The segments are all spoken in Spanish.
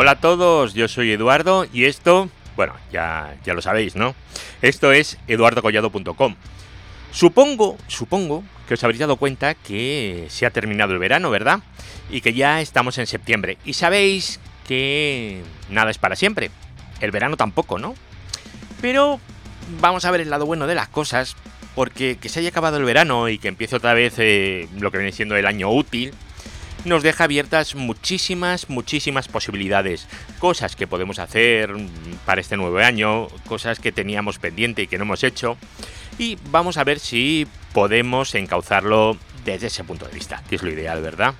Hola a todos, yo soy Eduardo y esto, bueno, ya, ya lo sabéis, ¿no? Esto es eduardocollado.com. Supongo, supongo que os habréis dado cuenta que se ha terminado el verano, ¿verdad? Y que ya estamos en septiembre. Y sabéis que nada es para siempre. El verano tampoco, ¿no? Pero vamos a ver el lado bueno de las cosas, porque que se haya acabado el verano y que empiece otra vez eh, lo que viene siendo el año útil, nos deja abiertas muchísimas, muchísimas posibilidades. Cosas que podemos hacer para este nuevo año, cosas que teníamos pendiente y que no hemos hecho. Y vamos a ver si podemos encauzarlo desde ese punto de vista, que es lo ideal, ¿verdad?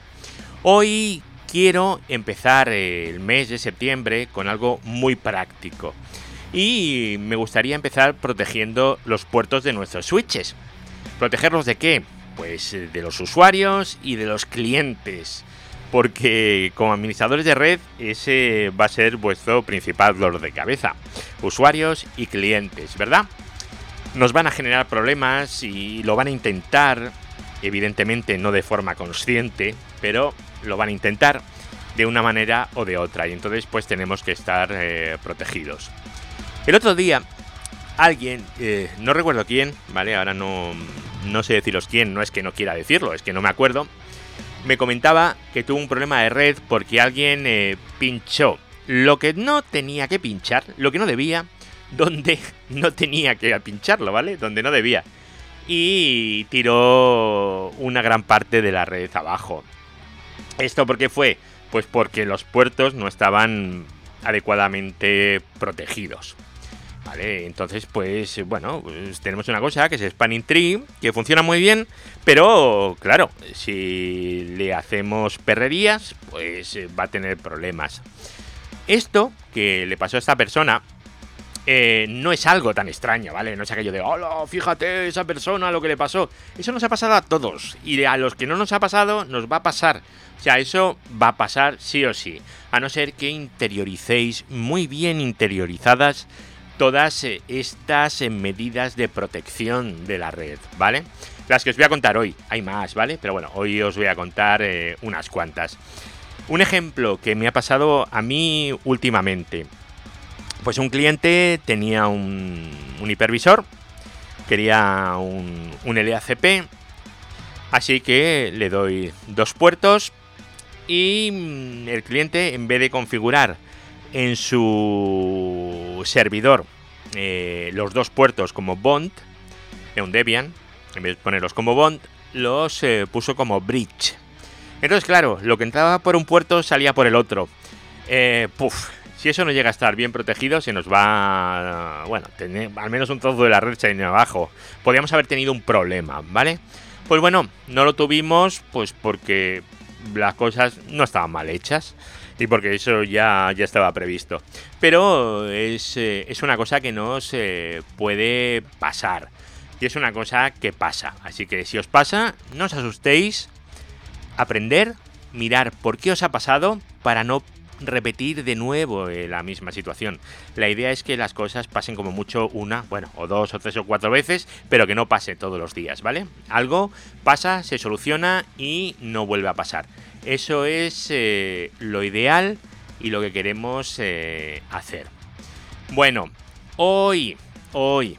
Hoy quiero empezar el mes de septiembre con algo muy práctico. Y me gustaría empezar protegiendo los puertos de nuestros switches. ¿Protegerlos de qué? Pues eh, de los usuarios y de los clientes. Porque como administradores de red ese va a ser vuestro principal dolor de cabeza. Usuarios y clientes, ¿verdad? Nos van a generar problemas y lo van a intentar, evidentemente no de forma consciente, pero lo van a intentar de una manera o de otra. Y entonces pues tenemos que estar eh, protegidos. El otro día alguien, eh, no recuerdo quién, ¿vale? Ahora no, no sé deciros quién, no es que no quiera decirlo, es que no me acuerdo, me comentaba que tuvo un problema de red porque alguien eh, pinchó lo que no tenía que pinchar, lo que no debía, donde no tenía que pincharlo, ¿vale? Donde no debía. Y tiró una gran parte de la red abajo. ¿Esto por qué fue? Pues porque los puertos no estaban adecuadamente protegidos. Vale, entonces pues bueno, pues tenemos una cosa que es Spanning Tree, que funciona muy bien, pero claro, si le hacemos perrerías, pues eh, va a tener problemas. Esto que le pasó a esta persona eh, no es algo tan extraño, ¿vale? No es aquello de, hola, fíjate esa persona lo que le pasó. Eso nos ha pasado a todos. Y a los que no nos ha pasado, nos va a pasar. O sea, eso va a pasar sí o sí. A no ser que interioricéis muy bien interiorizadas todas eh, estas eh, medidas de protección de la red, ¿vale? Las que os voy a contar hoy, hay más, ¿vale? Pero bueno, hoy os voy a contar eh, unas cuantas. Un ejemplo que me ha pasado a mí últimamente. Pues un cliente tenía un, hipervisor, quería un, un LACP, así que le doy dos puertos y mm, el cliente en vez de configurar en su servidor eh, los dos puertos como Bond, en un Debian, en vez de ponerlos como Bond, los eh, puso como Bridge. Entonces, claro, lo que entraba por un puerto salía por el otro. Eh, si eso no llega a estar bien protegido, se nos va. Bueno, tener al menos un trozo de la red viene abajo. Podríamos haber tenido un problema, ¿vale? Pues bueno, no lo tuvimos, pues porque las cosas no estaban mal hechas y porque eso ya, ya estaba previsto. Pero es, eh, una cosa que no se puede pasar. Y es una cosa que pasa. Así que si os pasa, no os asustéis. Aprender, mirar por qué os ha pasado para no repetir de nuevo eh, la misma situación. La idea es que las cosas pasen como mucho una, bueno, o dos o tres o cuatro veces, pero que no pase todos los días, ¿vale? Algo pasa, se soluciona y no vuelve a pasar. Eso es eh, lo ideal y lo que queremos eh, hacer. Bueno, hoy, hoy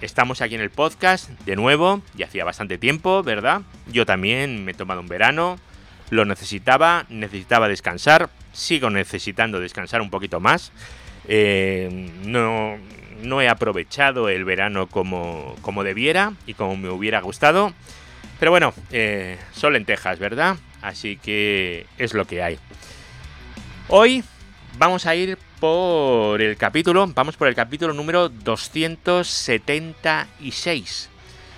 estamos aquí en el podcast de nuevo, ya hacía bastante tiempo, ¿verdad? Yo también me he tomado un verano, lo necesitaba, necesitaba descansar, sigo necesitando descansar un poquito más. Eh, no, no he aprovechado el verano como, como debiera y como me hubiera gustado. Pero bueno, son lentejas, ¿verdad? Así que es lo que hay. Hoy vamos a ir por el capítulo, vamos por el capítulo número 276.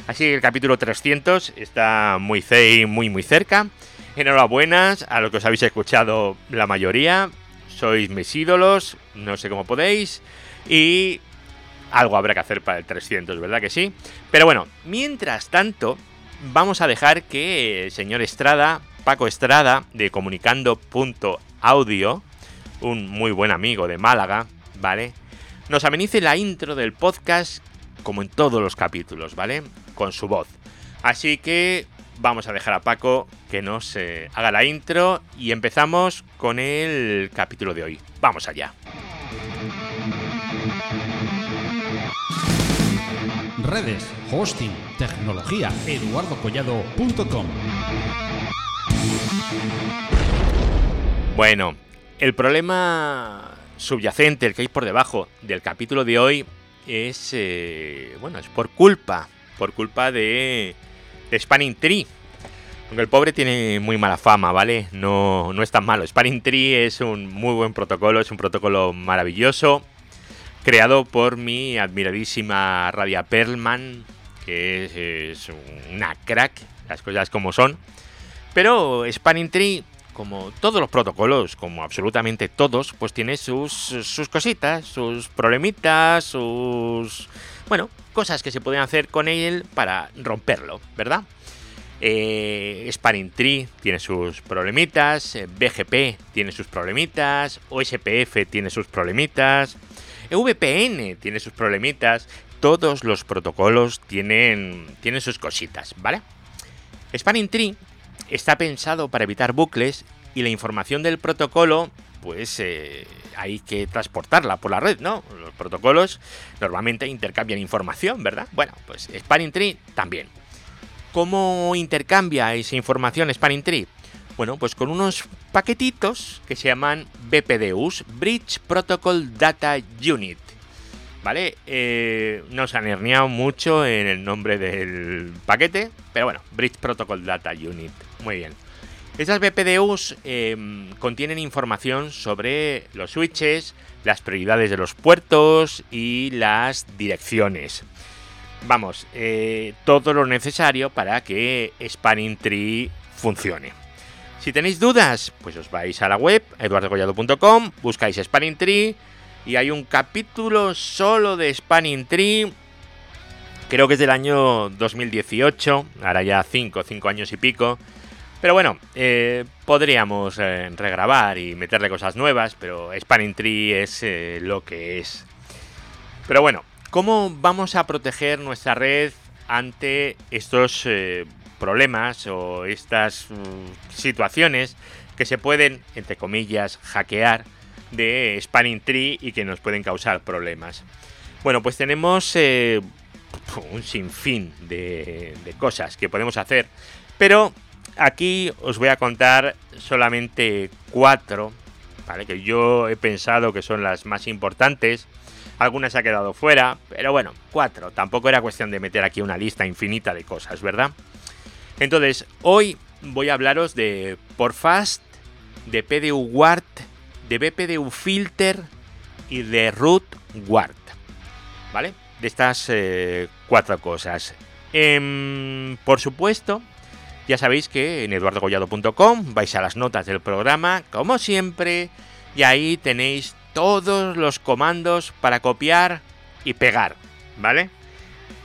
Así que el capítulo 300 está muy, muy, muy cerca. Enhorabuena a lo que os habéis escuchado la mayoría. Sois mis ídolos, no sé cómo podéis. Y algo habrá que hacer para el 300, ¿verdad que sí? Pero bueno, mientras tanto, vamos a dejar que el señor Estrada Paco Estrada de comunicando.audio, un muy buen amigo de Málaga, ¿vale? Nos amenice la intro del podcast como en todos los capítulos, ¿vale? Con su voz. Así que vamos a dejar a Paco que nos eh, haga la intro y empezamos con el capítulo de hoy. Vamos allá. Redes, hosting, tecnología, eduardocollado.com. Bueno, el problema subyacente, el que hay por debajo del capítulo de hoy, es, eh, bueno, es por culpa, por culpa de, de Spanning Tree. Aunque el pobre tiene muy mala fama, ¿vale? No, no es tan malo. Spanning Tree es un muy buen protocolo, es un protocolo maravilloso, creado por mi admiradísima Radia Perlman, que es, una crack, las cosas como son. Pero Spanning Tree, como todos los protocolos, como absolutamente todos, pues tiene sus, sus cositas, sus problemitas, sus... Bueno, cosas que se pueden hacer con él para romperlo, ¿verdad? Eh, Spanning Tree tiene sus problemitas, eh, BGP tiene sus problemitas, OSPF tiene sus problemitas, VPN tiene sus problemitas, todos los protocolos tienen, tienen sus cositas, ¿vale? Spanning Tree está pensado para evitar bucles y la información del protocolo, pues eh, hay que transportarla por la red, ¿no? Los protocolos normalmente intercambian información, ¿verdad? Bueno, pues Spanning Tree también. ¿Cómo intercambia esa información Spanning Tree? Bueno, pues con unos paquetitos que se llaman BPDUs, Bridge Protocol Data Unit. ¿Vale? Eh, no se han herniado mucho en el nombre del paquete, pero bueno, Bridge Protocol Data Unit. Muy bien. Estas BPDUs eh, contienen información sobre los switches, las prioridades de los puertos y las direcciones vamos, eh, todo lo necesario para que Spanning Tree funcione. Si tenéis dudas, pues os vais a la web, eduardocollado.com, buscáis Spanning Tree y hay un capítulo solo de Spanning Tree. Creo que es del año 2018, ahora ya 5, 5 años y pico. Pero bueno, eh, podríamos eh, regrabar y meterle cosas nuevas, pero Spanning Tree es lo que es. Pero bueno, ¿Cómo vamos a proteger nuestra red ante estos eh, problemas o estas mm, situaciones que se pueden, entre comillas, hackear de Spanning Tree y que nos pueden causar problemas? Bueno, pues tenemos eh, un sinfín de cosas que podemos hacer, pero aquí os voy a contar solamente cuatro, ¿vale? que yo he pensado que son las más importantes algunas ha quedado fuera, pero bueno, cuatro. Tampoco era cuestión de meter aquí una lista infinita de cosas, ¿verdad? Entonces, hoy voy a hablaros de Porfast, de PDU Wart, de BPDU Filter y de Root Wart. ¿Vale? De estas eh, cuatro cosas. Em, por supuesto, ya sabéis que en eduardogollado.com vais a las notas del programa, como siempre, y ahí tenéis todos los comandos para copiar y pegar, ¿vale?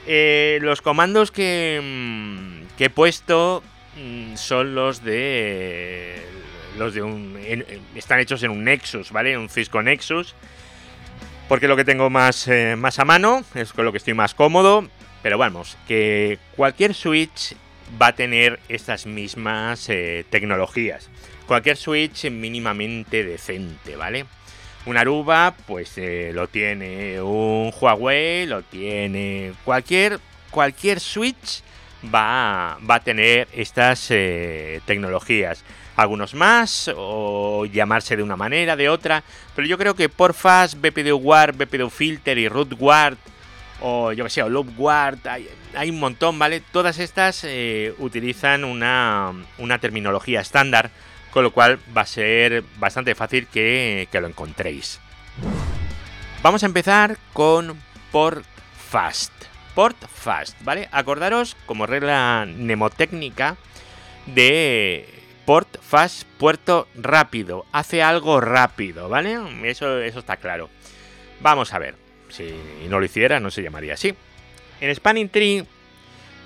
Eh, los comandos que, mm, he puesto mm, son los de los de un están hechos en un Nexus, ¿vale? Un Cisco Nexus. Porque lo que tengo más, eh, más a mano, es con lo que estoy más cómodo. Pero vamos, que cualquier switch va a tener estas mismas eh, tecnologías. Cualquier switch mínimamente decente, ¿vale? Un Aruba, pues eh, lo tiene. Un Huawei lo tiene. Cualquier, cualquier Switch va, va a tener estas eh, tecnologías. Algunos más, o llamarse de una manera, de otra. Pero yo creo que Porfast, BPDU Guard, BPDU Filter y Root Guard, o yo que sé, o Loop Guard, hay, un montón, ¿vale? Todas estas eh, utilizan una, terminología estándar con lo cual va a ser bastante fácil que, lo encontréis. Vamos a empezar con Port Fast. Port Fast, ¿vale? Acordaros como regla mnemotécnica de Port Fast, puerto rápido. Hace algo rápido, ¿vale? Eso, eso está claro. Vamos a ver. Si no lo hiciera, no se llamaría así. En Spanning Tree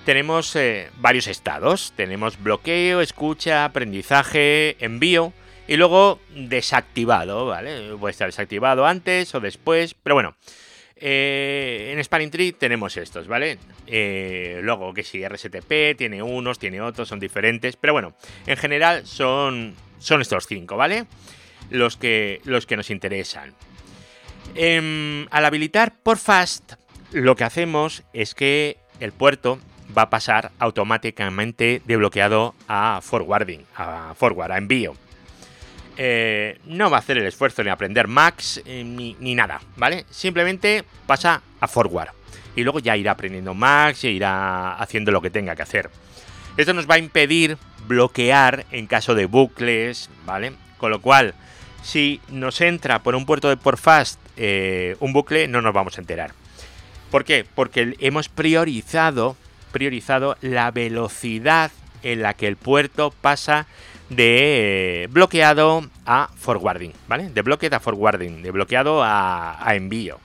tenemos eh, varios estados. Tenemos bloqueo, escucha, aprendizaje, envío y luego desactivado, ¿vale? Puede estar desactivado antes o después, pero bueno. Eh, en Spanning Tree tenemos estos, ¿vale? Eh, luego que si RSTP tiene unos, tiene otros, son diferentes, pero bueno, en general son, son estos cinco, ¿vale? Los que, los que nos interesan. Em, al habilitar por Fast, lo que hacemos es que el puerto va a pasar automáticamente de bloqueado a forwarding, a forward, a envío. Eh, no va a hacer el esfuerzo ni aprender Max eh, ni, nada, ¿vale? Simplemente pasa a forward. Y luego ya irá aprendiendo Max e irá haciendo lo que tenga que hacer. Esto nos va a impedir bloquear en caso de bucles, ¿vale? Con lo cual, si nos entra por un puerto de por fast eh, un bucle, no nos vamos a enterar. ¿Por qué? Porque hemos priorizado, priorizado la velocidad en la que el puerto pasa de bloqueado a forwarding, ¿vale? De bloqueado a forwarding, de bloqueado a, a envío.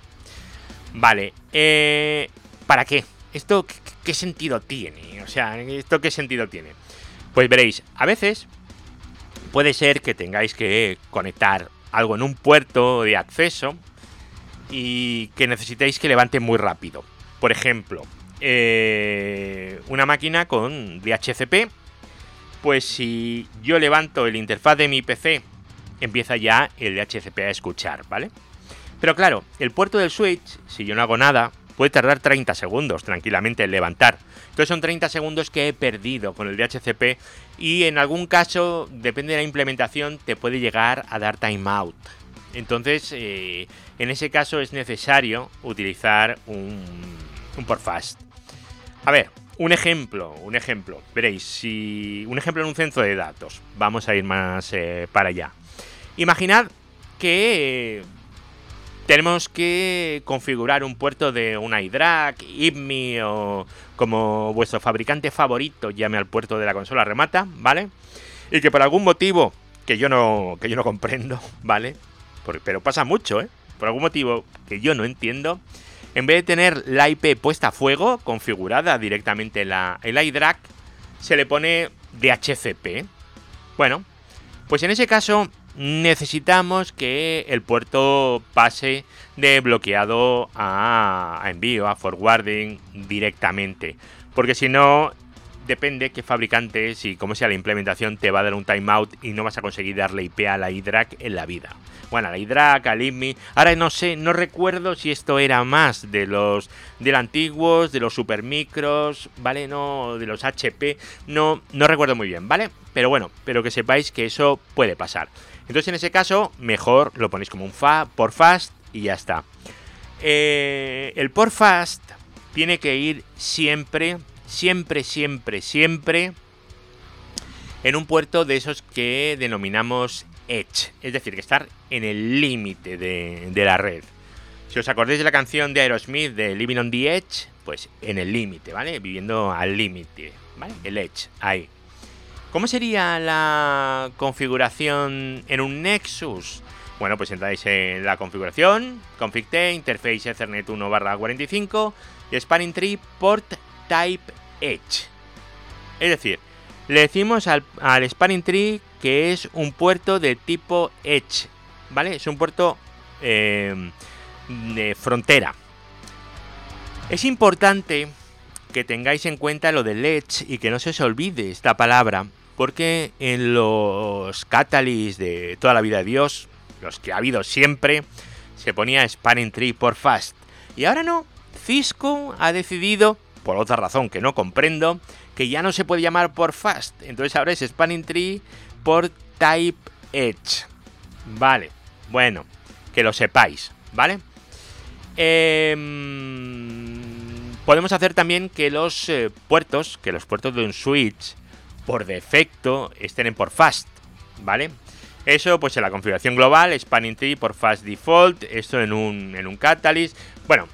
Vale, eh, ¿para qué? ¿Esto qué, qué sentido tiene? O sea, ¿esto qué sentido tiene? Pues veréis, a veces puede ser que tengáis que conectar algo en un puerto de acceso y que necesitéis que levante muy rápido. Por ejemplo, eh, una máquina con DHCP, pues si yo levanto el interfaz de mi PC, empieza ya el DHCP a escuchar, ¿vale? Pero claro, el puerto del switch, si yo no hago nada, puede tardar 30 segundos tranquilamente en levantar. Entonces son 30 segundos que he perdido con el DHCP y en algún caso, depende de la implementación, te puede llegar a dar timeout. Entonces, eh, en ese caso es necesario utilizar un, un por fast. A ver, un ejemplo, un ejemplo. Veréis, si un ejemplo en un centro de datos. Vamos a ir más eh, para allá. Imaginad que eh, tenemos que configurar un puerto de una iDRAC, IPMI o como vuestro fabricante favorito llame al puerto de la consola remata, ¿vale? Y que por algún motivo que yo no, que yo no comprendo, ¿vale? Pero pasa mucho, ¿eh? Por algún motivo que yo no entiendo, en vez de tener la IP puesta a fuego, configurada directamente en la, el iDRAC, se le pone DHCP. Bueno, pues en ese caso necesitamos que el puerto pase de bloqueado a, envío, a forwarding directamente. Porque si no, depende qué fabricante, si como sea la implementación, te va a dar un timeout y no vas a conseguir darle IP a la iDRAC en la vida. Bueno, a la iDRAC, al IMI. Ahora no sé, no recuerdo si esto era más de los de los antiguos, de los supermicros, ¿vale? No, de los HP. No, no recuerdo muy bien, ¿vale? Pero bueno, pero que sepáis que eso puede pasar. Entonces en ese caso, mejor lo ponéis como un fa por fast y ya está. Eh, el por fast tiene que ir siempre siempre, siempre, siempre en un puerto de esos que denominamos edge, es decir, que estar en el límite de, de, la red. Si os acordáis de la canción de Aerosmith de Living on the Edge, pues en el límite, ¿vale? Viviendo al límite, ¿vale? El edge, ahí. ¿Cómo sería la configuración en un Nexus? Bueno, pues entráis en la configuración, config interface Ethernet 1 barra 45 y spanning tree port type edge. Es decir, le decimos al, al spanning tree que es un puerto de tipo edge, ¿vale? Es un puerto eh, de frontera. Es importante que tengáis en cuenta lo del edge y que no se os olvide esta palabra, porque en los catalysts de toda la vida de Dios, los que ha habido siempre, se ponía spanning tree por fast. Y ahora no, Cisco ha decidido por otra razón que no comprendo, que ya no se puede llamar por fast. Entonces ahora es spanning tree por type edge. Vale, bueno, que lo sepáis, ¿vale? Eh, podemos hacer también que los eh, puertos, que los puertos de un switch, por defecto, estén en por fast, ¿vale? Eso, pues en la configuración global, spanning tree por fast default, esto en un, en un catalyst. Bueno,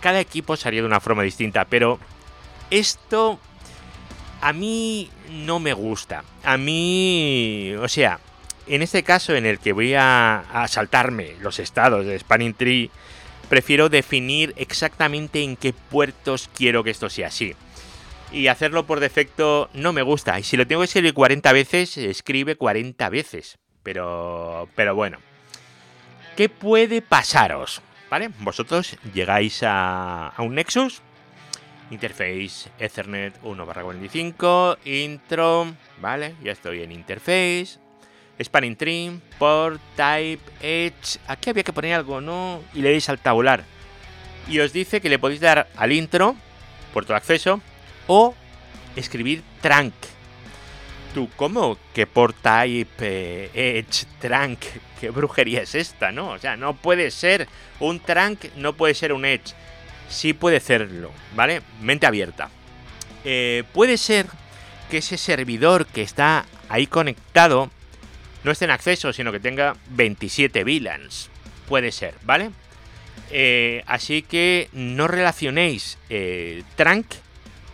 cada equipo se haría de una forma distinta, pero esto a mí no me gusta. A mí, o sea, en este caso en el que voy a, a saltarme los estados de Spanning Tree, prefiero definir exactamente en qué puertos quiero que esto sea así. Y hacerlo por defecto no me gusta. Y si lo tengo que escribir 40 veces, escribe 40 veces. Pero, pero bueno. ¿Qué puede pasaros? ¿Vale? Vosotros llegáis a, a un Nexus, interface Ethernet 1 45, intro, ¿vale? Ya estoy en interface, spanning tree, port, type, edge, aquí había que poner algo, ¿no? Y le dais al tabular. Y os dice que le podéis dar al intro, puerto de acceso, o escribir trunk. Tú, ¿cómo? Que por type, eh, edge, trunk, ¿qué brujería es esta, no? O sea, no puede ser un trunk, no puede ser un edge. Sí puede serlo, ¿vale? Mente abierta. Eh, puede ser que ese servidor que está ahí conectado no esté en acceso, sino que tenga 27 VLANs. Puede ser, ¿vale? Eh, así que no relacionéis eh, trunk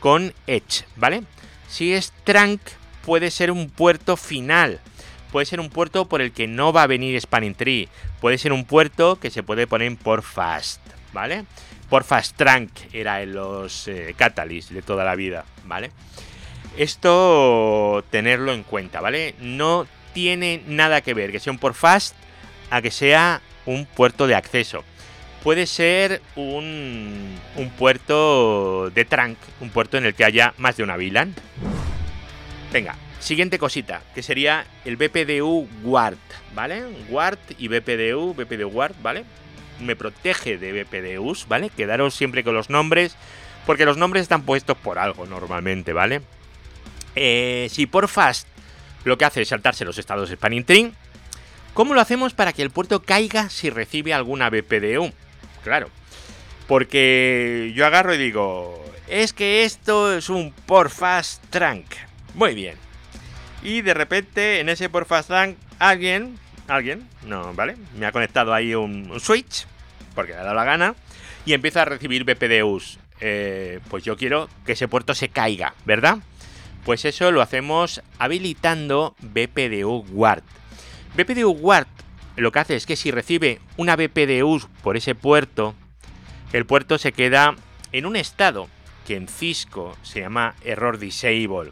con edge, ¿vale? Si es trunk, puede ser un puerto final. Puede ser un puerto por el que no va a venir Spanning Tree. Puede ser un puerto que se puede poner por fast, ¿vale? Por fast trunk era en los eh, Catalyst de toda la vida, ¿vale? Esto tenerlo en cuenta, ¿vale? No tiene nada que ver que sea un por fast a que sea un puerto de acceso. Puede ser un, un puerto de trunk, un puerto en el que haya más de una VLAN. Venga, siguiente cosita, que sería el BPDU Guard, ¿vale? Guard y BPDU, BPDU Guard, ¿vale? Me protege de BPDUs, ¿vale? Quedaros siempre con los nombres, porque los nombres están puestos por algo normalmente, ¿vale? Eh, si por fast lo que hace es saltarse los estados spanning tree, ¿cómo lo hacemos para que el puerto caiga si recibe alguna BPDU? Claro, porque yo agarro y digo, es que esto es un por fast trunk. Muy bien. Y de repente en ese por fast trunk alguien, alguien, no, ¿vale? Me ha conectado ahí un, un switch, porque le ha dado la gana, y empieza a recibir BPDUs. Eh, pues yo quiero que ese puerto se caiga, ¿verdad? Pues eso lo hacemos habilitando BPDU Guard. BPDU Guard lo que hace es que si recibe una BPDU por ese puerto, el puerto se queda en un estado que en Cisco se llama error disable.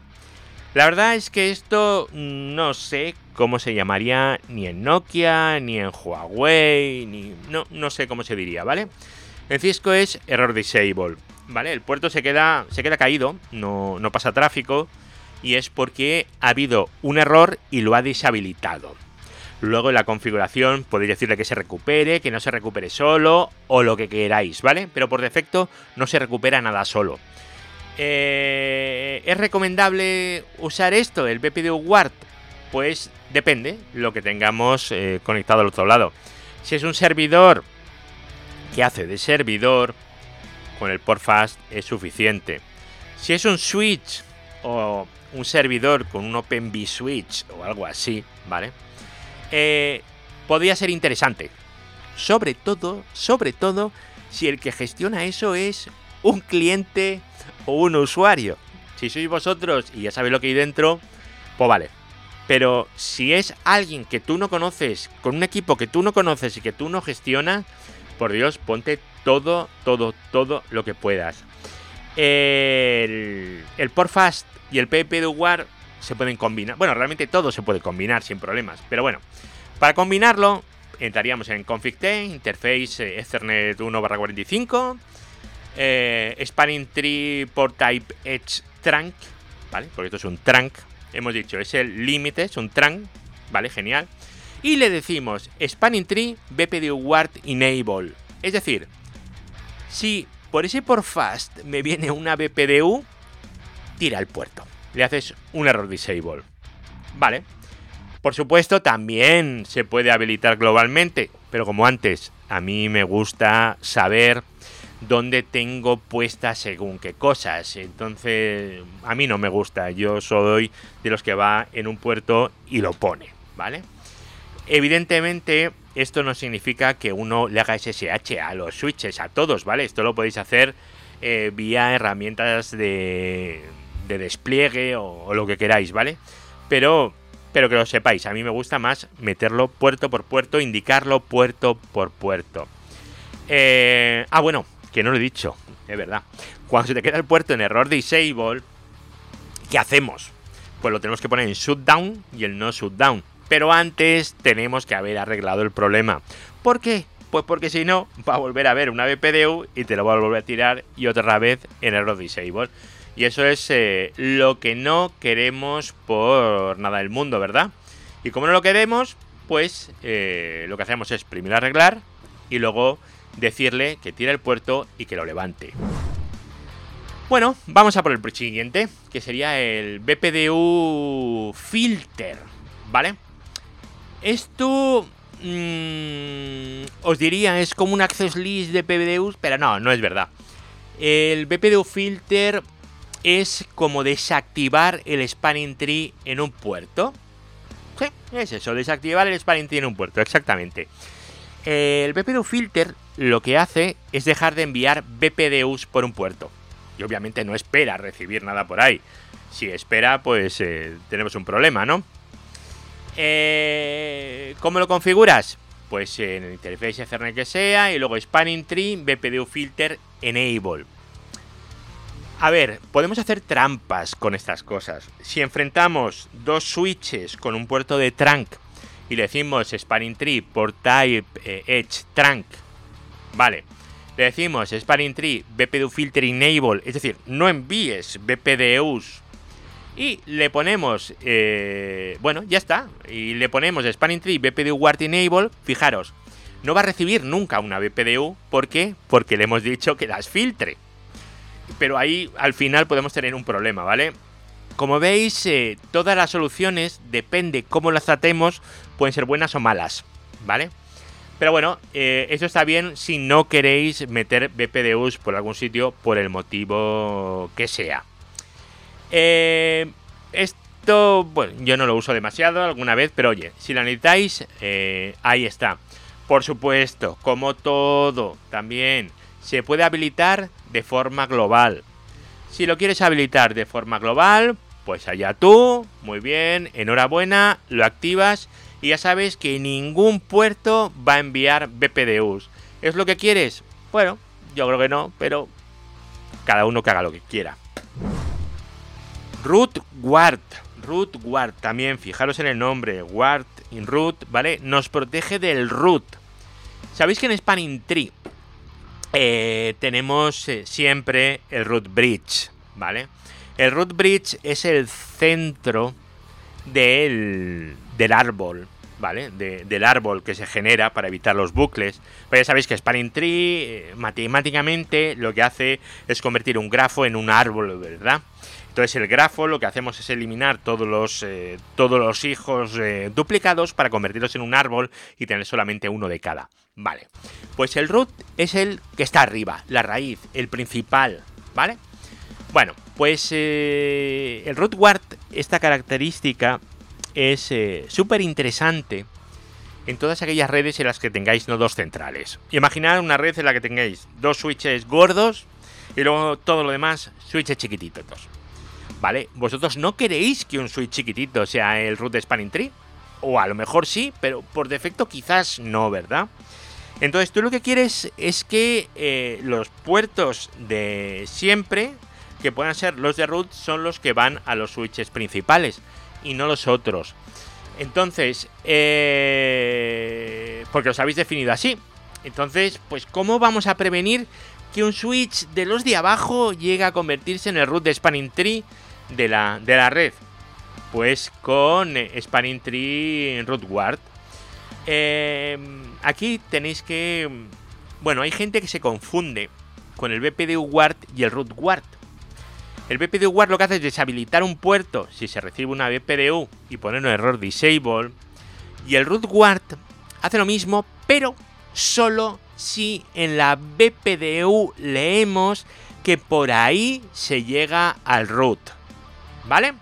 La verdad es que esto no sé cómo se llamaría ni en Nokia, ni en Huawei, ni no, no sé cómo se diría, ¿vale? En Cisco es error disable, ¿vale? El puerto se queda, se queda caído, no, no pasa tráfico, y es porque ha habido un error y lo ha deshabilitado. Luego en la configuración podéis decirle que se recupere, que no se recupere solo o lo que queráis, ¿vale? Pero por defecto no se recupera nada solo. Eh, ¿Es recomendable usar esto, el BPDU Guard? Pues depende lo que tengamos eh, conectado al otro lado. Si es un servidor que hace de servidor, con el port fast es suficiente. Si es un switch o un servidor con un Open Switch o algo así, ¿vale? Eh, podría ser interesante. Sobre todo, sobre todo, si el que gestiona eso es un cliente o un usuario. Si sois vosotros y ya sabéis lo que hay dentro, pues vale. Pero si es alguien que tú no conoces, con un equipo que tú no conoces y que tú no gestionas, por Dios, ponte todo, todo, todo lo que puedas. El, el Portfast y el PPDUAR se pueden combinar. Bueno, realmente todo se puede combinar sin problemas. Pero bueno, para combinarlo, entraríamos en config-t, interface eh, Ethernet 1/45, eh, spanning tree por type edge trunk, ¿vale? Porque esto es un trunk. Hemos dicho, es el límite, es un trunk, ¿vale? Genial. Y le decimos spanning tree BPDU Ward enable. Es decir, si por ese por fast me viene una BPDU, tira el puerto. Le haces un error disable. Vale. Por supuesto, también se puede habilitar globalmente, pero como antes, a mí me gusta saber dónde tengo puestas según qué cosas. Entonces, a mí no me gusta. Yo soy de los que va en un puerto y lo pone, ¿vale? Evidentemente, esto no significa que uno le haga SSH a los switches, a todos, ¿vale? Esto lo podéis hacer eh, vía herramientas de, de despliegue o, lo que queráis, ¿vale? Pero, pero que lo sepáis, a mí me gusta más meterlo puerto por puerto, indicarlo puerto por puerto. Eh, ah, bueno, que no lo he dicho, es verdad. Cuando se te queda el puerto en error disable, ¿qué hacemos? Pues lo tenemos que poner en shutdown y el no shutdown. Pero antes tenemos que haber arreglado el problema. ¿Por qué? Pues porque si no, va a volver a ver una BPDU y te lo va a volver a tirar y otra vez en error disable. Y eso es eh, lo que no queremos por nada del mundo, ¿verdad? Y como no lo queremos, pues eh, lo que hacemos es primero arreglar y luego decirle que tire el puerto y que lo levante. Bueno, vamos a por el siguiente, que sería el BPDU Filter, ¿vale? Esto mmm, os diría es como un access list de BPDUs, pero no, no es verdad. El BPDU Filter es como desactivar el spanning tree en un puerto. Sí, es eso, desactivar el spanning tree en un puerto, exactamente. El BPDU Filter lo que hace es dejar de enviar BPDUs por un puerto y obviamente no espera recibir nada por ahí. Si espera, pues eh, tenemos un problema, ¿no? Eh, ¿Cómo lo configuras? Pues en el interface Ethernet que sea y luego Spanning Tree, BPDU Filter, Enable. A ver, podemos hacer trampas con estas cosas. Si enfrentamos dos switches con un puerto de trunk y le decimos Spanning Tree por Type eh, Edge Trunk, vale, le decimos Spanning Tree BPDU Filter Enable, es decir, no envíes BPDUs y le ponemos, eh, bueno, ya está, y le ponemos Spanning Tree BPDU Ward Enable, fijaros, no va a recibir nunca una BPDU, ¿por qué? Porque le hemos dicho que las filtre. Pero ahí al final podemos tener un problema, ¿vale? Como veis, eh, todas las soluciones, depende cómo las tratemos, pueden ser buenas o malas, ¿vale? Pero bueno, eh, eso está bien si no queréis meter BPDUs por algún sitio por el motivo que sea. Eh, esto, bueno, yo no lo uso demasiado alguna vez, pero oye, si lo necesitáis, eh, ahí está. Por supuesto, como todo, también se puede habilitar de forma global. Si lo quieres habilitar de forma global, pues allá tú, muy bien, enhorabuena, lo activas y ya sabes que ningún puerto va a enviar BPDUs. ¿Es lo que quieres? Bueno, yo creo que no, pero cada uno que haga lo que quiera. Root Guard. Root Guard también, fijaros en el nombre. Guard in root, ¿vale? Nos protege del root. Sabéis que en Spanning Tree eh, tenemos eh, siempre el root bridge, ¿vale? El root bridge es el centro del, del árbol, ¿vale? del árbol que se genera para evitar los bucles. Pero ya sabéis que Spanning Tree eh, matemáticamente lo que hace es convertir un grafo en un árbol, ¿verdad? Entonces el grafo lo que hacemos es eliminar todos los, eh, todos los hijos eh, duplicados para convertirlos en un árbol y tener solamente uno de cada. Vale, pues el root es el que está arriba, la raíz, el principal, ¿vale? Bueno, pues el root guard, esta característica es eh, súper interesante en todas aquellas redes en las que tengáis nodos centrales. Imaginad una red en la que tengáis dos switches gordos y luego todo lo demás switches chiquititos. ¿Vale? ¿Vosotros no queréis que un switch chiquitito sea el root de Spanning Tree? O a lo mejor sí, pero por defecto quizás no, ¿verdad? Entonces tú lo que quieres es que eh, los puertos de siempre, que puedan ser los de root, son los que van a los switches principales y no los otros. Entonces, eh, porque os habéis definido así. Entonces, pues, ¿cómo vamos a prevenir que un switch de los de abajo llegue a convertirse en el root de Spanning Tree de la, de la red? Pues con eh, Spanning Tree Root Guard. Eh, aquí tenéis que. Bueno, hay gente que se confunde con el BPD Guard y el Root Guard. El BPDU Guard lo que hace es deshabilitar un puerto si se recibe una BPDU y poner un error disable. Y el root guard hace lo mismo, pero solo si en la BPDU leemos que por ahí se llega al root. ¿Vale?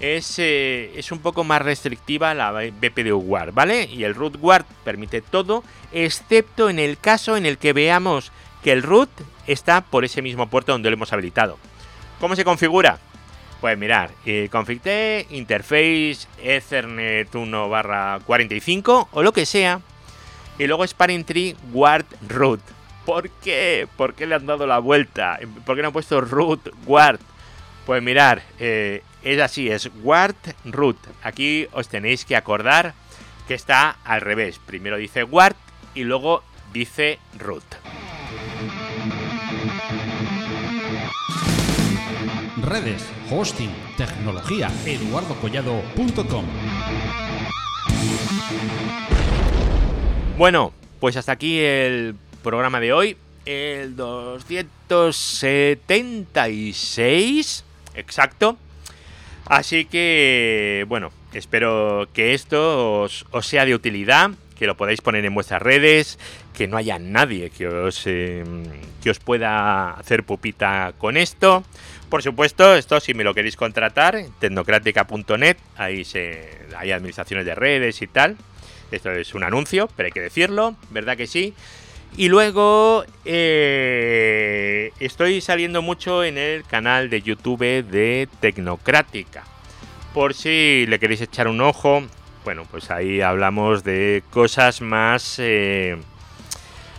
Es, eh, es, un poco más restrictiva la BPDU Guard, ¿vale? Y el root guard permite todo, excepto en el caso en el que veamos que el root está por ese mismo puerto donde lo hemos habilitado. ¿Cómo se configura? Pues mirar, eh, interface Ethernet 1 barra 45 o lo que sea. Y luego Spanning Tree Guard Root. ¿Por qué? ¿Por qué le han dado la vuelta? ¿Por qué no han puesto root guard? Pues mirar, eh, es así, es guard root. Aquí os tenéis que acordar que está al revés. Primero dice guard y luego dice Ruth. Redes, hosting, tecnología, eduardocollado.com. Bueno, pues hasta aquí el programa de hoy, el 276, exacto. Así que, bueno, espero que esto os, sea de utilidad, que lo podáis poner en vuestras redes, que no haya nadie que os, eh, que os pueda hacer pupita con esto. Por supuesto, esto si me lo queréis contratar, tecnocrática.net, ahí se, hay administraciones de redes y tal. Esto es un anuncio, pero hay que decirlo, ¿verdad que sí? Y luego eh, estoy saliendo mucho en el canal de YouTube de Tecnocrática. Por si le queréis echar un ojo, bueno, pues ahí hablamos de cosas más... Eh,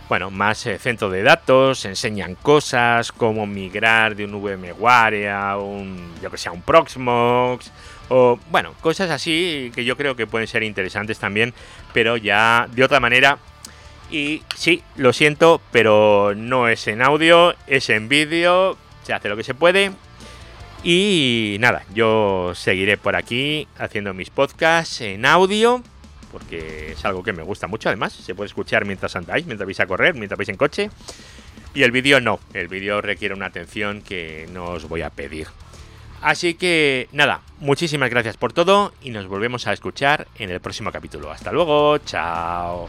bueno, más eh, centro de datos, enseñan cosas como migrar de un VMware a un, yo que sé, a un Proxmox, o bueno, cosas así que yo creo que pueden ser interesantes también, pero ya de otra manera. Y sí, lo siento, pero no es en audio, es en vídeo, se hace lo que se puede. Y nada, yo seguiré por aquí haciendo mis podcasts en audio porque es algo que me gusta mucho además. Se puede escuchar mientras andáis, mientras vais a correr, mientras vais en coche. Y el vídeo no, el vídeo requiere una atención que no os voy a pedir. Así que nada, muchísimas gracias por todo y nos volvemos a escuchar en el próximo capítulo. Hasta luego, chao.